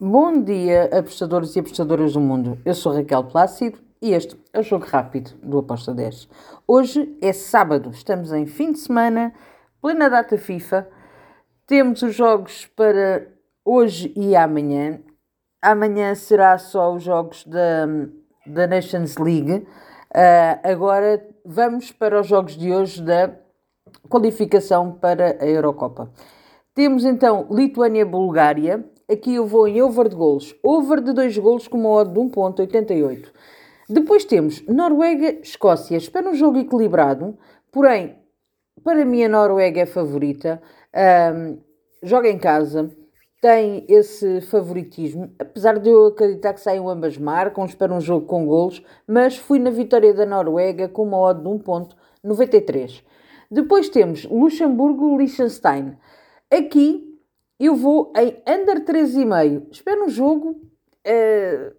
Bom dia, apostadores e apostadoras do mundo. Eu sou Raquel Plácido e este é o Jogo Rápido do Aposta 10. Hoje é sábado, estamos em fim de semana, plena data FIFA. Temos os jogos para hoje e amanhã. Amanhã será só os jogos da, da Nations League. Uh, agora vamos para os jogos de hoje da qualificação para a Eurocopa. Temos então Lituânia-Bulgária. Aqui eu vou em over de golos. Over de 2 golos com uma odd de 1.88. Depois temos Noruega-Escócia. Espero um jogo equilibrado. Porém, para mim a Noruega é favorita. Um, joga em casa. Tem esse favoritismo. Apesar de eu acreditar que saiam ambas marcam. Espero um jogo com golos. Mas fui na vitória da Noruega com uma odd de 1.93. Depois temos Luxemburgo-Liechtenstein. Aqui eu vou em under 3,5. Espero um jogo uh,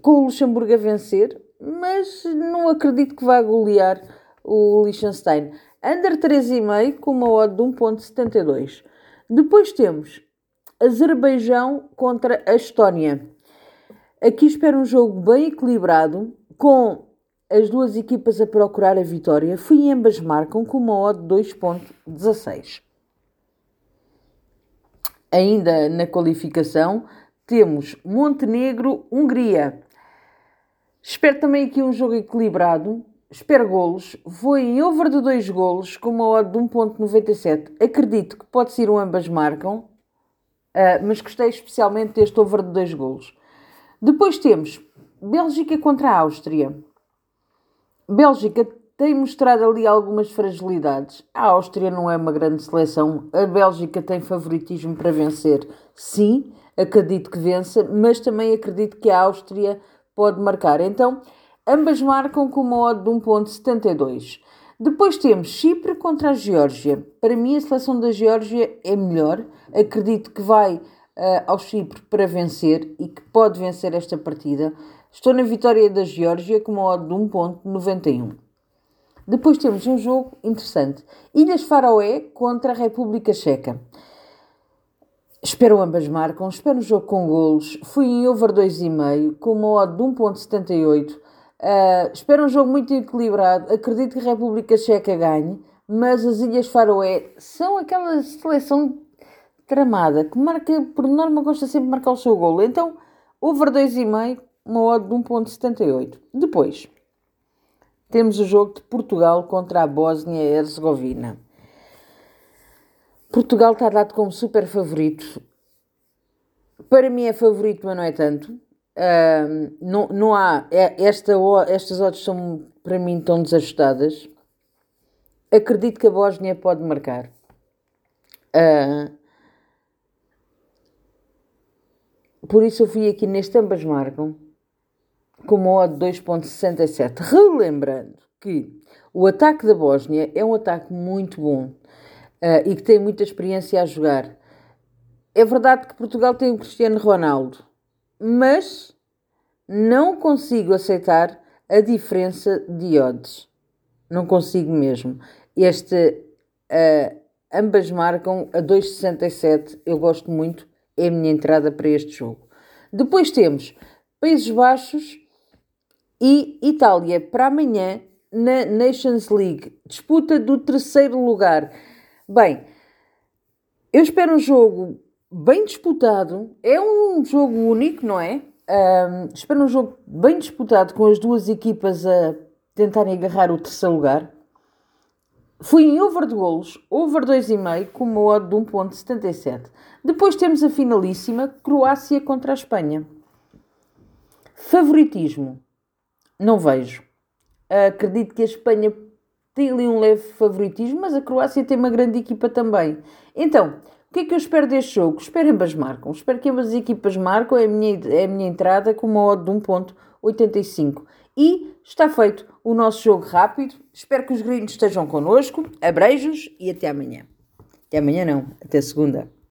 com o Luxemburgo a vencer, mas não acredito que vá golear o Liechtenstein. Under 3,5 com uma odd de 1.72. Depois temos Azerbaijão contra a Estónia. Aqui espero um jogo bem equilibrado, com as duas equipas a procurar a vitória. Fui ambas marcam com uma odd de 2.16. Ainda na qualificação, temos Montenegro-Hungria. Espero também aqui um jogo equilibrado. Espero golos. Vou em over de 2 golos com uma odd de 1.97. Acredito que pode ser um ambas marcam, uh, mas gostei especialmente deste over de 2 golos. Depois temos Bélgica contra a Áustria. Bélgica tem mostrado ali algumas fragilidades. A Áustria não é uma grande seleção. A Bélgica tem favoritismo para vencer. Sim, acredito que vença, mas também acredito que a Áustria pode marcar. Então, ambas marcam com uma odd de 1.72. Depois temos Chipre contra a Geórgia. Para mim, a seleção da Geórgia é melhor. Acredito que vai uh, ao Chipre para vencer e que pode vencer esta partida. Estou na vitória da Geórgia com uma odd de 1.91. Depois temos um jogo interessante. Ilhas Faroé contra a República Checa. Espero ambas marcam, espero um jogo com golos. Fui em over 2,5 com uma odd de 1.78. Uh, ah, espero um jogo muito equilibrado. Acredito que a República Checa ganhe, mas as Ilhas Faroé são aquela seleção tramada que marca, por norma, gosta sempre de marcar o seu golo. Então, over 2,5, uma odd de 1.78. Depois, temos o jogo de Portugal contra a Bósnia e Herzegovina. Portugal está dado como super favorito. Para mim é favorito, mas não é tanto. Uh, não, não há. É, esta, estas odds são para mim tão desajustadas. Acredito que a Bósnia pode marcar. Uh, por isso eu fui aqui neste ambas marcam com uma odd 2.67. Relembrando que o ataque da Bósnia é um ataque muito bom uh, e que tem muita experiência a jogar. É verdade que Portugal tem o Cristiano Ronaldo, mas não consigo aceitar a diferença de odds. Não consigo mesmo. Este, uh, ambas marcam a 2,67. Eu gosto muito. É a minha entrada para este jogo. Depois temos Países Baixos e Itália para amanhã na Nations League, disputa do terceiro lugar. Bem, eu espero um jogo bem disputado. É um jogo único, não é? Um, espero um jogo bem disputado com as duas equipas a tentarem agarrar o terceiro lugar. Fui em over de golos, over 2,5 com uma odd de 1.77. Depois temos a finalíssima, Croácia contra a Espanha. Favoritismo não vejo. Acredito que a Espanha tem ali um leve favoritismo, mas a Croácia tem uma grande equipa também. Então, o que é que eu espero deste jogo? Espero ambas marcam. Espero que ambas as equipas marcam. É a minha, é a minha entrada com uma odd de 1.85. E está feito o nosso jogo rápido. Espero que os gringos estejam connosco. Abreijos e até amanhã. Até amanhã não, até segunda.